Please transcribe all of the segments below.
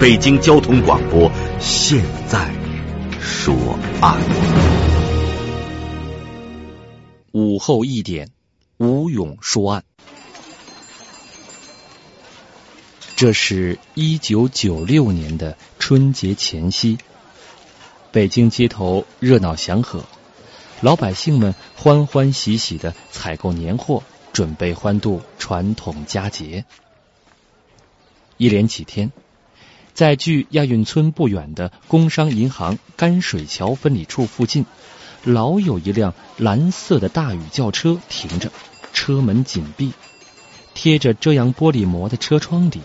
北京交通广播现在说案。午后一点，吴勇说案。这是一九九六年的春节前夕，北京街头热闹祥和。老百姓们欢欢喜喜的采购年货，准备欢度传统佳节。一连几天，在距亚运村不远的工商银行干水桥分理处附近，老有一辆蓝色的大宇轿车停着，车门紧闭，贴着遮阳玻璃膜的车窗里，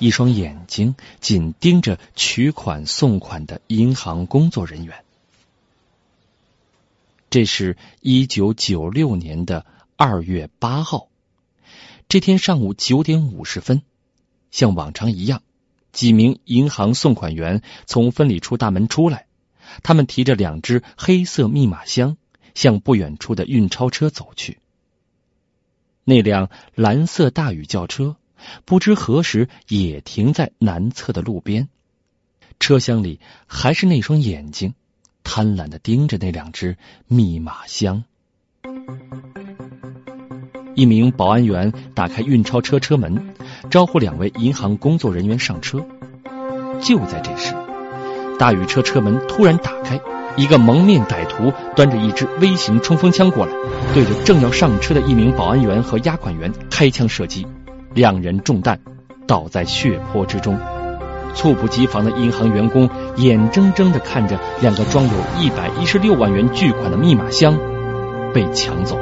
一双眼睛紧盯着取款送款的银行工作人员。这是一九九六年的二月八号，这天上午九点五十分，像往常一样，几名银行送款员从分理处大门出来，他们提着两只黑色密码箱，向不远处的运钞车走去。那辆蓝色大宇轿车不知何时也停在南侧的路边，车厢里还是那双眼睛。贪婪的盯着那两只密码箱。一名保安员打开运钞车车门，招呼两位银行工作人员上车。就在这时，大宇车车门突然打开，一个蒙面歹徒端着一支微型冲锋枪过来，对着正要上车的一名保安员和押款员开枪射击，两人中弹，倒在血泊之中。猝不及防的银行员工眼睁睁的看着两个装有一百一十六万元巨款的密码箱被抢走。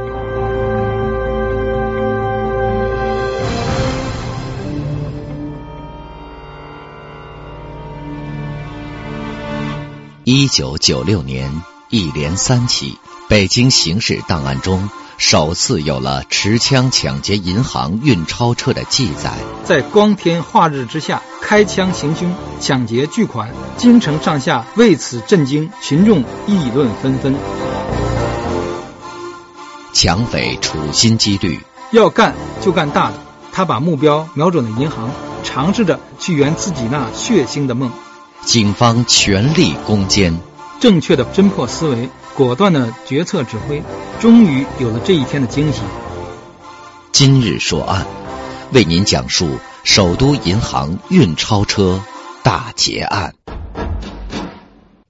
一九九六年，一连三起北京刑事档案中。首次有了持枪抢劫银行运钞车的记载，在光天化日之下开枪行凶抢劫巨款，京城上下为此震惊，群众议论纷纷。抢匪处心积虑，要干就干大的，他把目标瞄准了银行，尝试着去圆自己那血腥的梦。警方全力攻坚，正确的侦破思维。果断的决策指挥，终于有了这一天的惊喜。今日说案，为您讲述首都银行运钞车大劫案。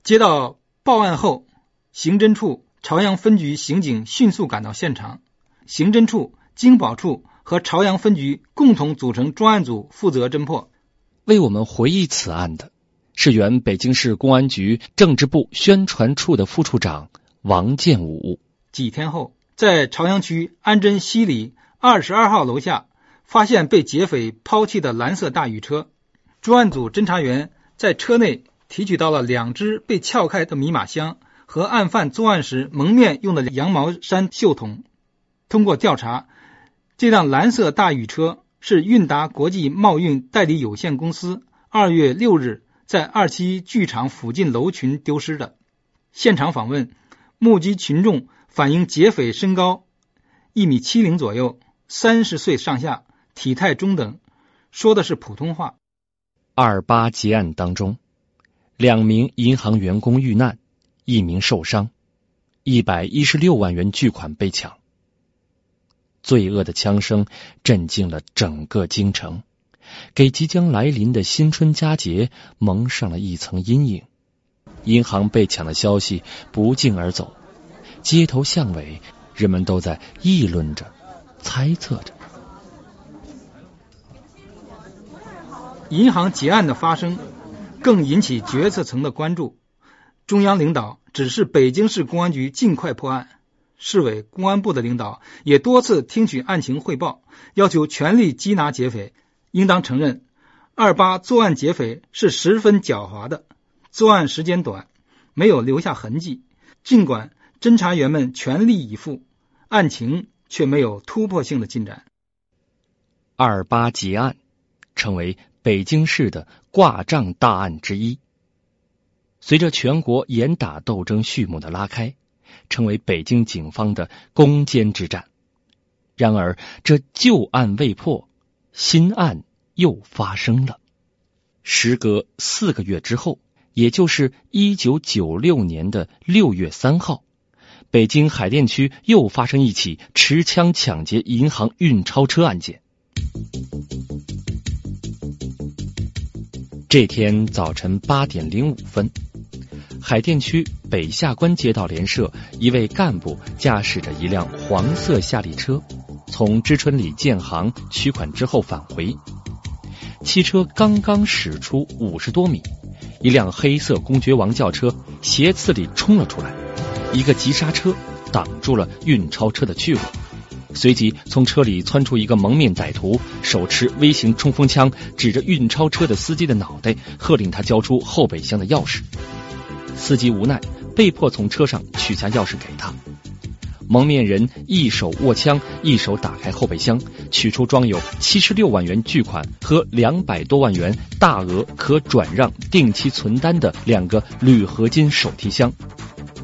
接到报案后，刑侦处朝阳分局刑警迅速赶到现场，刑侦处、经保处和朝阳分局共同组成专案组，负责侦破。为我们回忆此案的。是原北京市公安局政治部宣传处的副处长王建武。几天后，在朝阳区安贞西里二十二号楼下，发现被劫匪抛弃的蓝色大宇车。专案组侦查员在车内提取到了两只被撬开的密码箱和案犯作案时蒙面用的羊毛衫袖筒。通过调查，这辆蓝色大宇车是韵达国际贸运代理有限公司二月六日。在二期剧场附近楼群丢失的。现场访问，目击群众反映劫匪身高一米七零左右，三十岁上下，体态中等，说的是普通话。二八劫案当中，两名银行员工遇难，一名受伤，一百一十六万元巨款被抢，罪恶的枪声震惊了整个京城。给即将来临的新春佳节蒙上了一层阴影。银行被抢的消息不胫而走，街头巷尾，人们都在议论着、猜测着。银行劫案的发生，更引起决策层的关注。中央领导指示北京市公安局尽快破案，市委公安部的领导也多次听取案情汇报，要求全力缉拿劫匪。应当承认，二八作案劫匪是十分狡猾的，作案时间短，没有留下痕迹。尽管侦查员们全力以赴，案情却没有突破性的进展。二八劫案成为北京市的挂账大案之一。随着全国严打斗争序幕的拉开，成为北京警方的攻坚之战。然而，这旧案未破，新案又发生了。时隔四个月之后，也就是一九九六年的六月三号，北京海淀区又发生一起持枪抢劫银行运钞车案件。这天早晨八点零五分，海淀区北下关街道联社一位干部驾驶着一辆黄色夏利车，从知春里建行取款之后返回。汽车刚刚驶出五十多米，一辆黑色公爵王轿车斜刺里冲了出来，一个急刹车挡住了运钞车的去路。随即从车里窜出一个蒙面歹徒，手持微型冲锋枪，指着运钞车的司机的脑袋，喝令他交出后备箱的钥匙。司机无奈，被迫从车上取下钥匙给他。蒙面人一手握枪，一手打开后备箱，取出装有七十六万元巨款和两百多万元大额可转让定期存单的两个铝合金手提箱。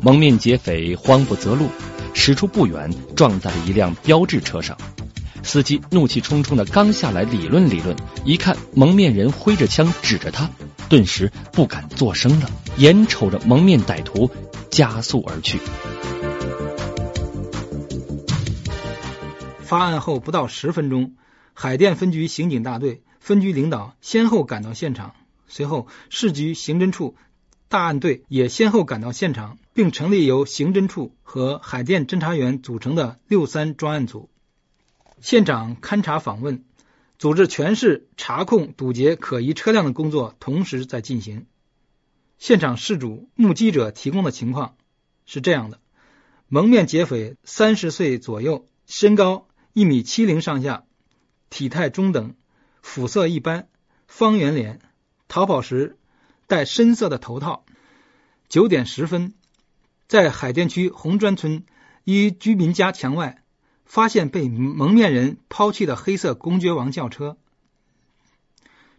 蒙面劫匪慌不择路。驶出不远，撞在了一辆标致车上。司机怒气冲冲的刚下来理论理论，一看蒙面人挥着枪指着他，顿时不敢作声了，眼瞅着蒙面歹徒加速而去。发案后不到十分钟，海淀分局刑警大队分局领导先后赶到现场，随后市局刑侦处。大案队也先后赶到现场，并成立由刑侦处和海淀侦查员组成的六三专案组，现场勘查访问，组织全市查控堵截可疑车辆的工作同时在进行。现场事主目击者提供的情况是这样的：蒙面劫匪三十岁左右，身高一米七零上下，体态中等，肤色一般，方圆脸，逃跑时。戴深色的头套。九点十分，在海淀区红砖村一居民家墙外，发现被蒙面人抛弃的黑色公爵王轿车，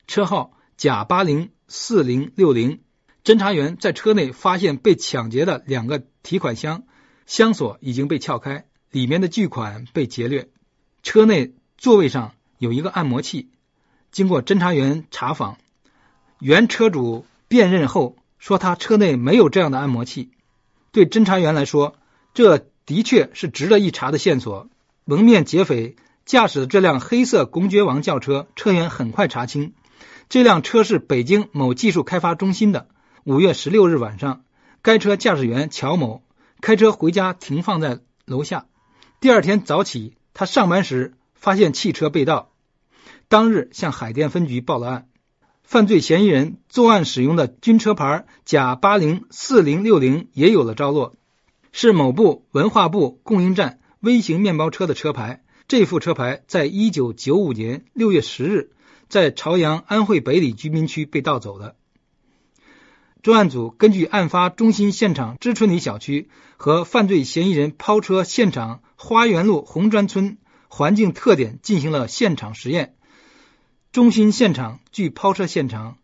车号甲八零四零六零。侦查员在车内发现被抢劫的两个提款箱，箱锁已经被撬开，里面的巨款被劫掠。车内座位上有一个按摩器。经过侦查员查访，原车主。辨认后说，他车内没有这样的按摩器。对侦查员来说，这的确是值得一查的线索。蒙面劫匪驾驶的这辆黑色公爵王轿车，车员很快查清，这辆车是北京某技术开发中心的。五月十六日晚上，该车驾驶员乔某开车回家，停放在楼下。第二天早起，他上班时发现汽车被盗，当日向海淀分局报了案。犯罪嫌疑人作案使用的军车牌甲八零四零六零也有了着落，是某部文化部供应站微型面包车的车牌。这副车牌在一九九五年六月十日在朝阳安慧北里居民区被盗走的。专案组根据案发中心现场知春里小区和犯罪嫌疑人抛车现场花园路红砖村环境特点进行了现场实验。中心现场距抛车现场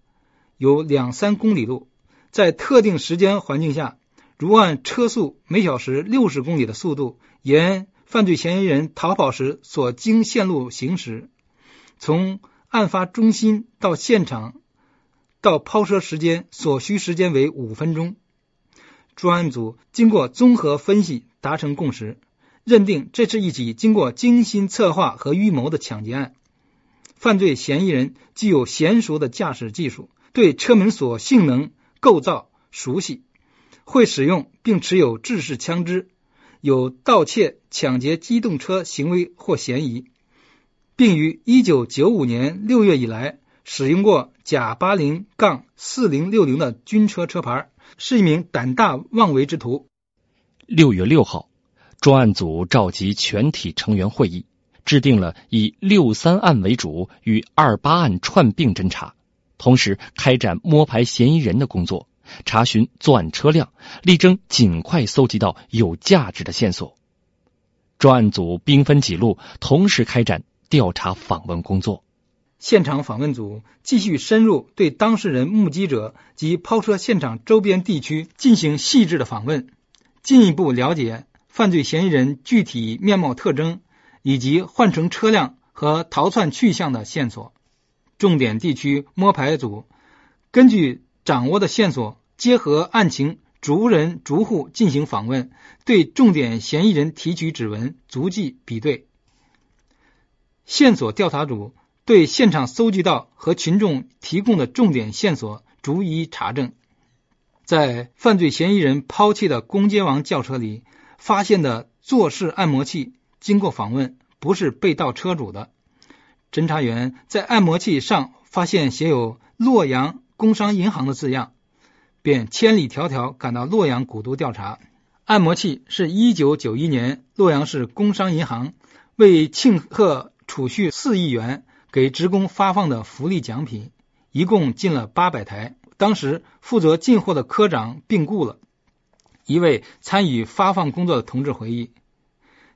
有两三公里路，在特定时间环境下，如按车速每小时六十公里的速度，沿犯罪嫌疑人逃跑时所经线路行驶，从案发中心到现场到抛车时间所需时间为五分钟。专案组经过综合分析，达成共识，认定这是一起经过精心策划和预谋的抢劫案。犯罪嫌疑人具有娴熟的驾驶技术，对车门锁性能构造熟悉，会使用并持有制式枪支，有盗窃、抢劫机动车行为或嫌疑，并于一九九五年六月以来使用过甲八零杠四零六零的军车车牌，是一名胆大妄为之徒。六月六号，专案组召集全体成员会议。制定了以六三案为主与二八案串并侦查，同时开展摸排嫌疑人的工作，查询作案车辆，力争尽快搜集到有价值的线索。专案组兵分几路，同时开展调查访问工作。现场访问组继续深入对当事人、目击者及抛车现场周边地区进行细致的访问，进一步了解犯罪嫌疑人具体面貌特征以及换乘车辆和逃窜去向的线索。重点地区摸排组根据掌握的线索，结合案情，逐人逐户进行访问，对重点嫌疑人提取指纹、足迹比对。线索调查组。对现场搜集到和群众提供的重点线索逐一查证，在犯罪嫌疑人抛弃的公街王轿车里发现的坐式按摩器，经过访问不是被盗车主的。侦查员在按摩器上发现写有“洛阳工商银行”的字样，便千里迢迢赶到洛阳古都调查。按摩器是一九九一年洛阳市工商银行为庆贺储蓄四亿元。给职工发放的福利奖品一共进了八百台。当时负责进货的科长病故了。一位参与发放工作的同志回忆：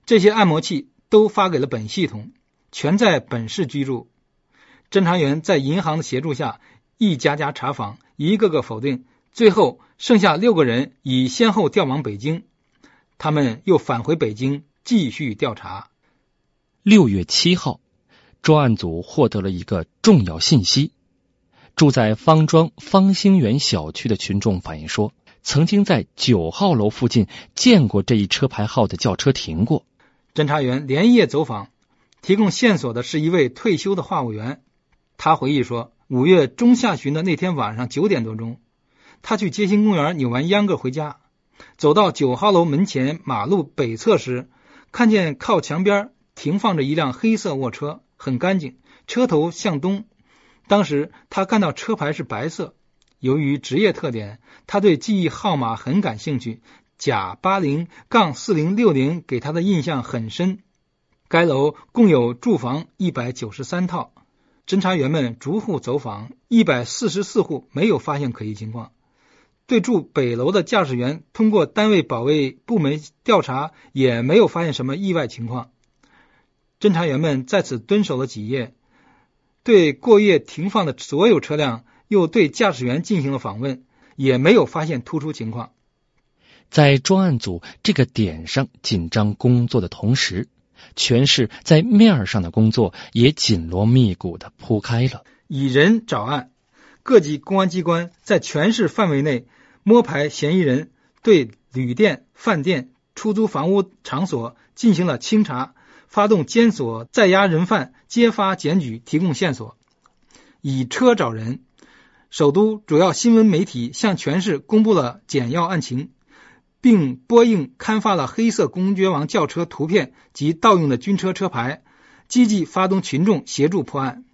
这些按摩器都发给了本系统，全在本市居住。侦查员在银行的协助下，一家家查访，一个个否定，最后剩下六个人已先后调往北京。他们又返回北京继续调查。六月七号。专案组获得了一个重要信息：住在方庄方兴园小区的群众反映说，曾经在九号楼附近见过这一车牌号的轿车停过。侦查员连夜走访，提供线索的是一位退休的话务员。他回忆说，五月中下旬的那天晚上九点多钟，他去街心公园扭完秧歌回家，走到九号楼门前马路北侧时，看见靠墙边停放着一辆黑色卧车。很干净，车头向东。当时他看到车牌是白色，由于职业特点，他对记忆号码很感兴趣。甲八零杠四零六零给他的印象很深。该楼共有住房一百九十三套，侦查员们逐户走访，一百四十四户没有发现可疑情况。对住北楼的驾驶员，通过单位保卫部门调查，也没有发现什么意外情况。侦查员们在此蹲守了几夜，对过夜停放的所有车辆，又对驾驶员进行了访问，也没有发现突出情况。在专案组这个点上紧张工作的同时，全市在面上的工作也紧锣密鼓的铺开了。以人找案，各级公安机关在全市范围内摸排嫌疑人，对旅店、饭店、出租房屋场所进行了清查。发动监所在押人犯揭发检举，提供线索，以车找人。首都主要新闻媒体向全市公布了简要案情，并播映刊发了黑色公爵王轿车图片及盗用的军车车牌，积极发动群众协助破案。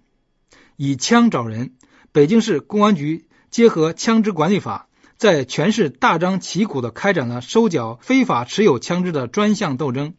以枪找人，北京市公安局结合枪支管理法，在全市大张旗鼓地开展了收缴非法持有枪支的专项斗争。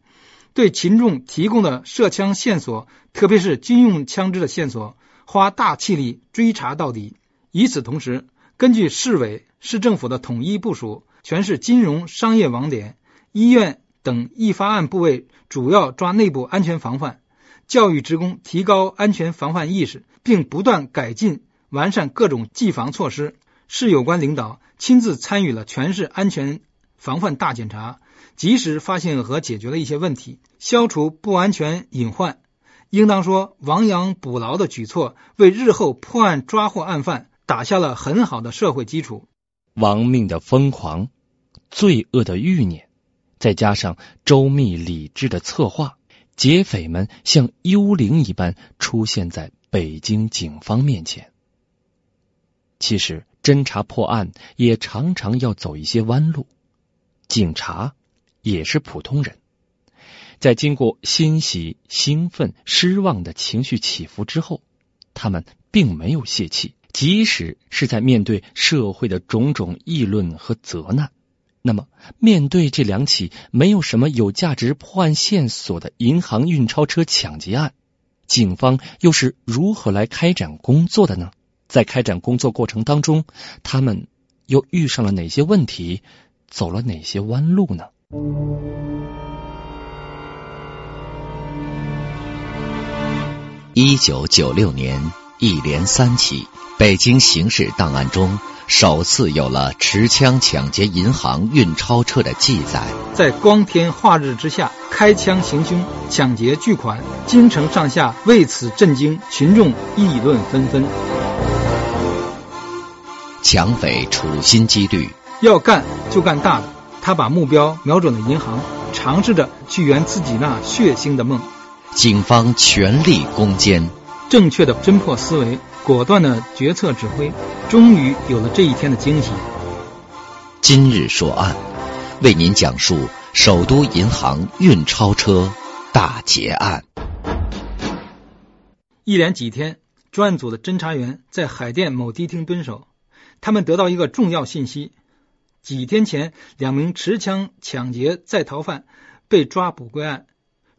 对群众提供的涉枪线索，特别是军用枪支的线索，花大气力追查到底。与此同时，根据市委市政府的统一部署，全市金融商业网点、医院等易发案部位主要抓内部安全防范，教育职工提高安全防范意识，并不断改进完善各种技防措施。市有关领导亲自参与了全市安全防范大检查。及时发现和解决了一些问题，消除不安全隐患，应当说亡羊补牢的举措，为日后破案抓获案犯打下了很好的社会基础。亡命的疯狂，罪恶的欲念，再加上周密理智的策划，劫匪们像幽灵一般出现在北京警方面前。其实，侦查破案也常常要走一些弯路，警察。也是普通人，在经过欣喜、兴奋、失望的情绪起伏之后，他们并没有泄气。即使是在面对社会的种种议论和责难，那么面对这两起没有什么有价值破案线索的银行运钞车抢劫案，警方又是如何来开展工作的呢？在开展工作过程当中，他们又遇上了哪些问题，走了哪些弯路呢？一九九六年一连三起北京刑事档案中。首次有了持枪抢劫银行运钞车的记载，在光天化日之下开枪行凶、抢劫巨款，京城上下为此震惊，群众议论纷纷。抢匪处心积虑，要干就干大的，他把目标瞄准了银行，尝试着去圆自己那血腥的梦。警方全力攻坚，正确的侦破思维。果断的决策指挥，终于有了这一天的惊喜。今日说案，为您讲述首都银行运钞车大劫案。一连几天，专案组的侦查员在海淀某迪厅蹲守，他们得到一个重要信息：几天前，两名持枪抢劫在逃犯被抓捕归案。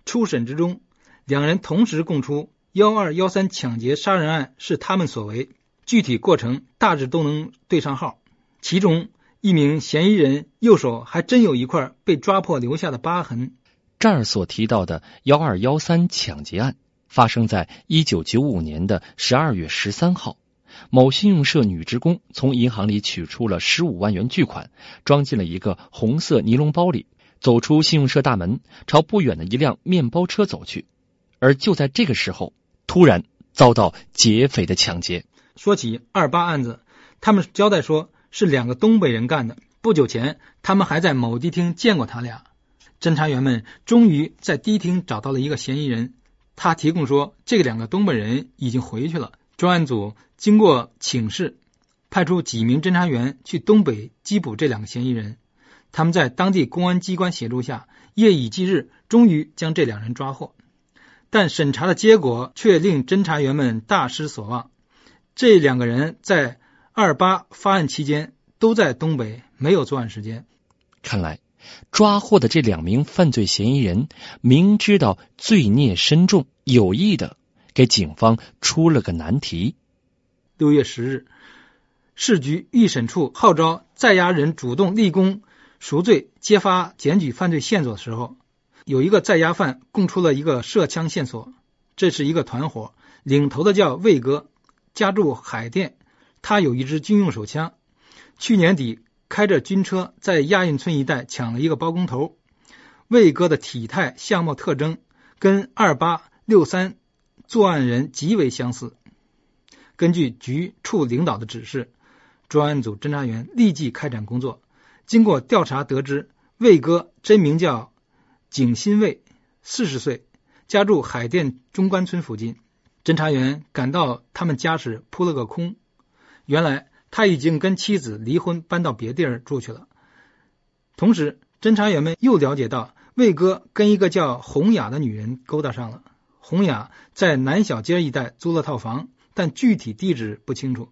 初审之中，两人同时供出。幺二幺三抢劫杀人案是他们所为，具体过程大致都能对上号。其中一名嫌疑人右手还真有一块被抓破留下的疤痕。这儿所提到的幺二幺三抢劫案发生在一九九五年的十二月十三号，某信用社女职工从银行里取出了十五万元巨款，装进了一个红色尼龙包里，走出信用社大门，朝不远的一辆面包车走去。而就在这个时候。突然遭到劫匪的抢劫。说起二八案子，他们交代说是两个东北人干的。不久前，他们还在某迪厅见过他俩。侦查员们终于在迪厅找到了一个嫌疑人，他提供说，这两个东北人已经回去了。专案组经过请示，派出几名侦查员去东北缉捕这两个嫌疑人。他们在当地公安机关协助下，夜以继日，终于将这两人抓获。但审查的结果却令侦查员们大失所望。这两个人在二八发案期间都在东北，没有作案时间。看来，抓获的这两名犯罪嫌疑人明知道罪孽深重，有意的给警方出了个难题。六月十日，市局预审处号召在押人主动立功赎罪，揭发检举犯罪线索的时候。有一个在押犯供出了一个涉枪线索，这是一个团伙，领头的叫魏哥，家住海淀，他有一支军用手枪。去年底开着军车在亚运村一带抢了一个包工头。魏哥的体态、相貌特征跟二八六三作案人极为相似。根据局处领导的指示，专案组侦查员立即开展工作。经过调查得知，魏哥真名叫。景新卫，四十岁，家住海淀中关村附近。侦查员赶到他们家时，扑了个空。原来他已经跟妻子离婚，搬到别地儿住去了。同时，侦查员们又了解到，魏哥跟一个叫洪雅的女人勾搭上了。洪雅在南小街一带租了套房，但具体地址不清楚。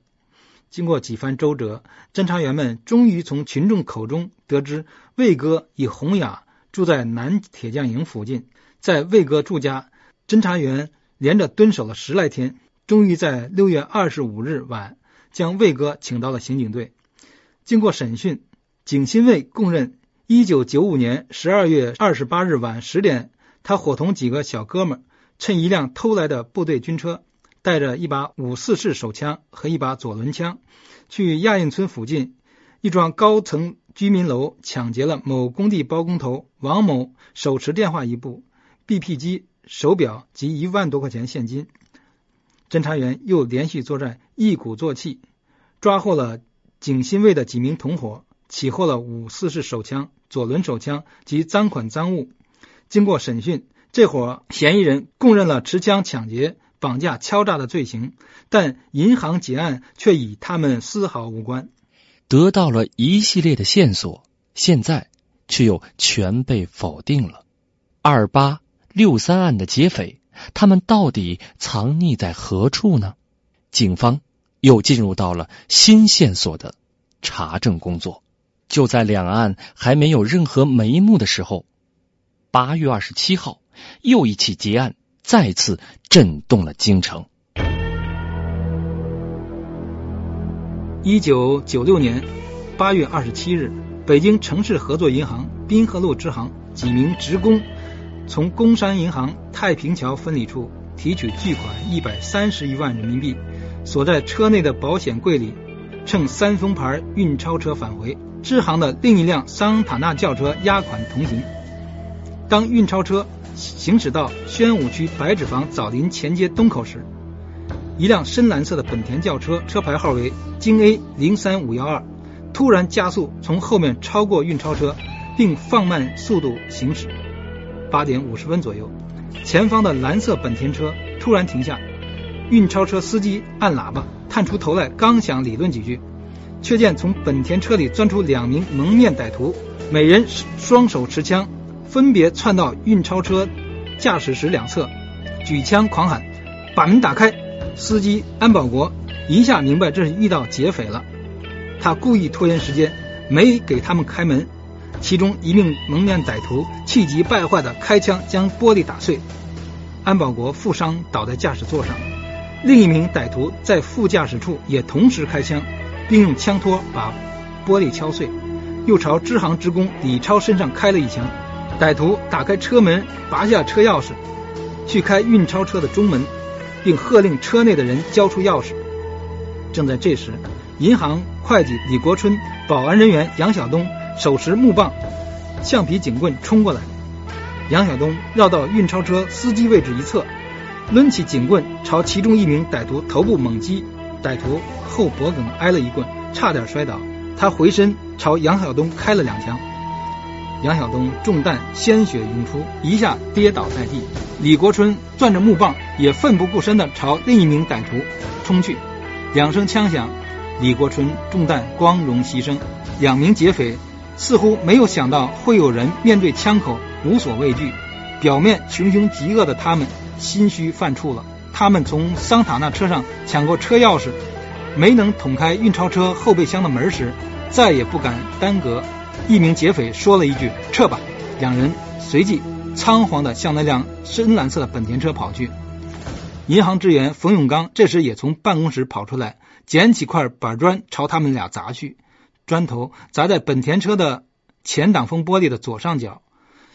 经过几番周折，侦查员们终于从群众口中得知，魏哥与洪雅。住在南铁匠营附近，在魏哥住家，侦查员连着蹲守了十来天，终于在六月二十五日晚将魏哥请到了刑警队。经过审讯，景新卫供认，一九九五年十二月二十八日晚十点，他伙同几个小哥们，趁一辆偷来的部队军车，带着一把五四式手枪和一把左轮枪，去亚运村附近一幢高层。居民楼抢劫了某工地包工头王某手持电话一部、BP 机、手表及一万多块钱现金。侦查员又连续作战，一鼓作气，抓获了景新卫的几名同伙，起获了五四式手枪、左轮手枪及赃款赃物。经过审讯，这伙嫌疑人供认了持枪抢劫、绑架、敲诈的罪行，但银行劫案却与他们丝毫无关。得到了一系列的线索，现在却又全被否定了。二八六三案的劫匪，他们到底藏匿在何处呢？警方又进入到了新线索的查证工作。就在两岸还没有任何眉目的时候，八月二十七号，又一起劫案再次震动了京城。一九九六年八月二十七日，北京城市合作银行滨河路支行几名职工从工商银行太平桥分理处提取巨款一百三十余万人民币，锁在车内的保险柜里，乘三丰牌运钞车返回。支行的另一辆桑塔纳轿车押款同行。当运钞车行驶到宣武区白纸坊枣林前街东口时，一辆深蓝色的本田轿车，车牌号为京 A 零三五幺二，突然加速从后面超过运钞车，并放慢速度行驶。八点五十分左右，前方的蓝色本田车突然停下，运钞车司机按喇叭，探出头来，刚想理论几句，却见从本田车里钻出两名蒙面歹徒，每人双手持枪，分别窜到运钞车驾驶室两侧，举枪狂喊：“把门打开！”司机安保国一下明白这是遇到劫匪了，他故意拖延时间，没给他们开门。其中一名蒙面歹徒气急败坏地开枪将玻璃打碎，安保国负伤倒在驾驶座上。另一名歹徒在副驾驶处也同时开枪，并用枪托把玻璃敲碎，又朝支行职工李超身上开了一枪。歹徒打开车门，拔下车钥匙，去开运钞车的中门。并喝令车内的人交出钥匙。正在这时，银行会计李国春、保安人员杨晓东手持木棒、橡皮警棍冲过来。杨晓东绕到运钞车司机位置一侧，抡起警棍朝其中一名歹徒头部猛击，歹徒后脖颈挨了一棍，差点摔倒。他回身朝杨晓东开了两枪。杨晓东中弹，鲜血涌出，一下跌倒在地。李国春攥着木棒，也奋不顾身地朝另一名歹徒冲去。两声枪响，李国春中弹，光荣牺牲。两名劫匪似乎没有想到会有人面对枪口无所畏惧，表面穷凶极恶的他们心虚犯怵了。他们从桑塔纳车上抢过车钥匙，没能捅开运钞车后备箱的门时，再也不敢耽搁。一名劫匪说了一句：“撤吧。”两人随即仓皇地向那辆深蓝色的本田车跑去。银行职员冯永刚这时也从办公室跑出来，捡起块板砖朝他们俩砸去，砖头砸在本田车的前挡风玻璃的左上角。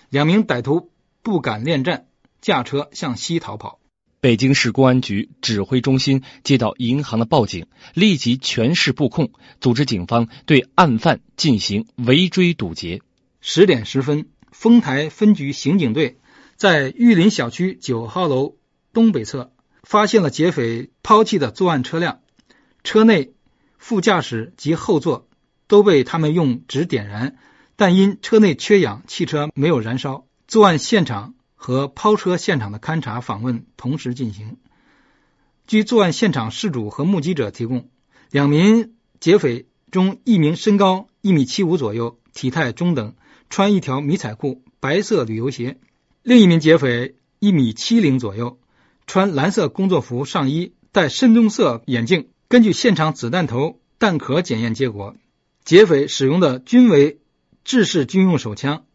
两名歹徒不敢恋战，驾车向西逃跑。北京市公安局指挥中心接到银行的报警，立即全市布控，组织警方对案犯进行围追堵截。十点十分，丰台分局刑警队在玉林小区九号楼东北侧发现了劫匪抛弃的作案车辆，车内副驾驶及后座都被他们用纸点燃，但因车内缺氧，汽车没有燃烧。作案现场。和抛车现场的勘查访问同时进行。据作案现场事主和目击者提供，两名劫匪中一名身高一米七五左右，体态中等，穿一条迷彩裤、白色旅游鞋；另一名劫匪一米七零左右，穿蓝色工作服上衣，戴深棕色眼镜。根据现场子弹头、弹壳检验结果，劫匪使用的均为制式军用手枪。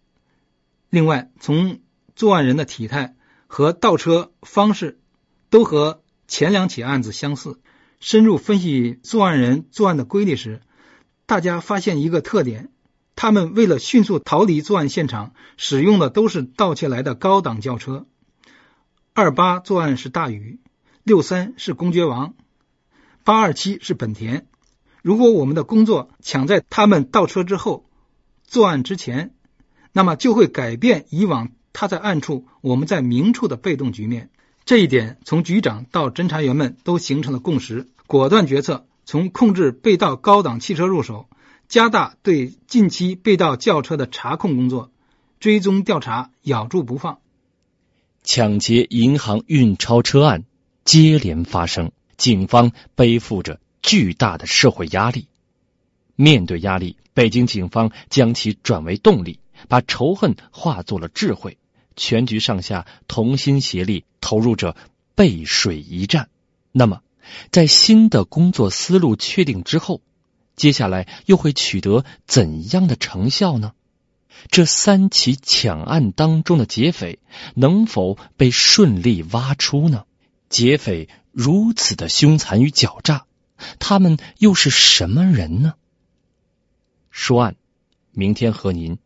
另外，从作案人的体态和倒车方式都和前两起案子相似。深入分析作案人作案的规律时，大家发现一个特点：他们为了迅速逃离作案现场，使用的都是盗窃来的高档轿车。二八作案是大宇，六三是公爵王，八二七是本田。如果我们的工作抢在他们倒车之后，作案之前，那么就会改变以往。他在暗处，我们在明处的被动局面，这一点从局长到侦查员们都形成了共识，果断决策从控制被盗高档汽车入手，加大对近期被盗轿车的查控工作，追踪调查，咬住不放。抢劫银行运钞车案接连发生，警方背负着巨大的社会压力。面对压力，北京警方将其转为动力，把仇恨化作了智慧。全局上下同心协力，投入着背水一战。那么，在新的工作思路确定之后，接下来又会取得怎样的成效呢？这三起抢案当中的劫匪能否被顺利挖出呢？劫匪如此的凶残与狡诈，他们又是什么人呢？说案，明天和您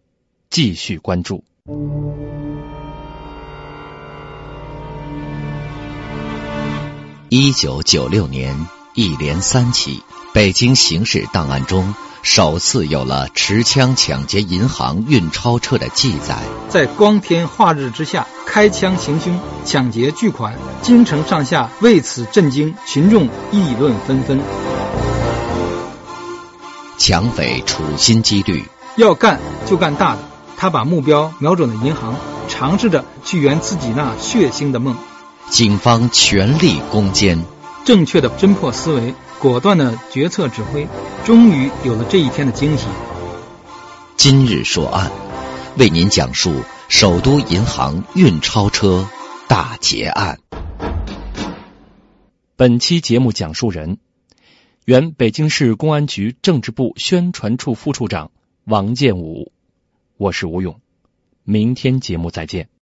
继续关注。一九九六年一连三起北京刑事档案中，首次有了持枪抢劫银行运钞车的记载。在光天化日之下开枪行凶、抢劫巨款，京城上下为此震惊，群众议论纷纷。抢匪处心积虑，要干就干大的。他把目标瞄准了银行，尝试着去圆自己那血腥的梦。警方全力攻坚，正确的侦破思维，果断的决策指挥，终于有了这一天的惊喜。今日说案，为您讲述首都银行运钞车大劫案。本期节目讲述人。原北京市公安局政治部宣传处副处长王建武，我是吴勇，明天节目再见。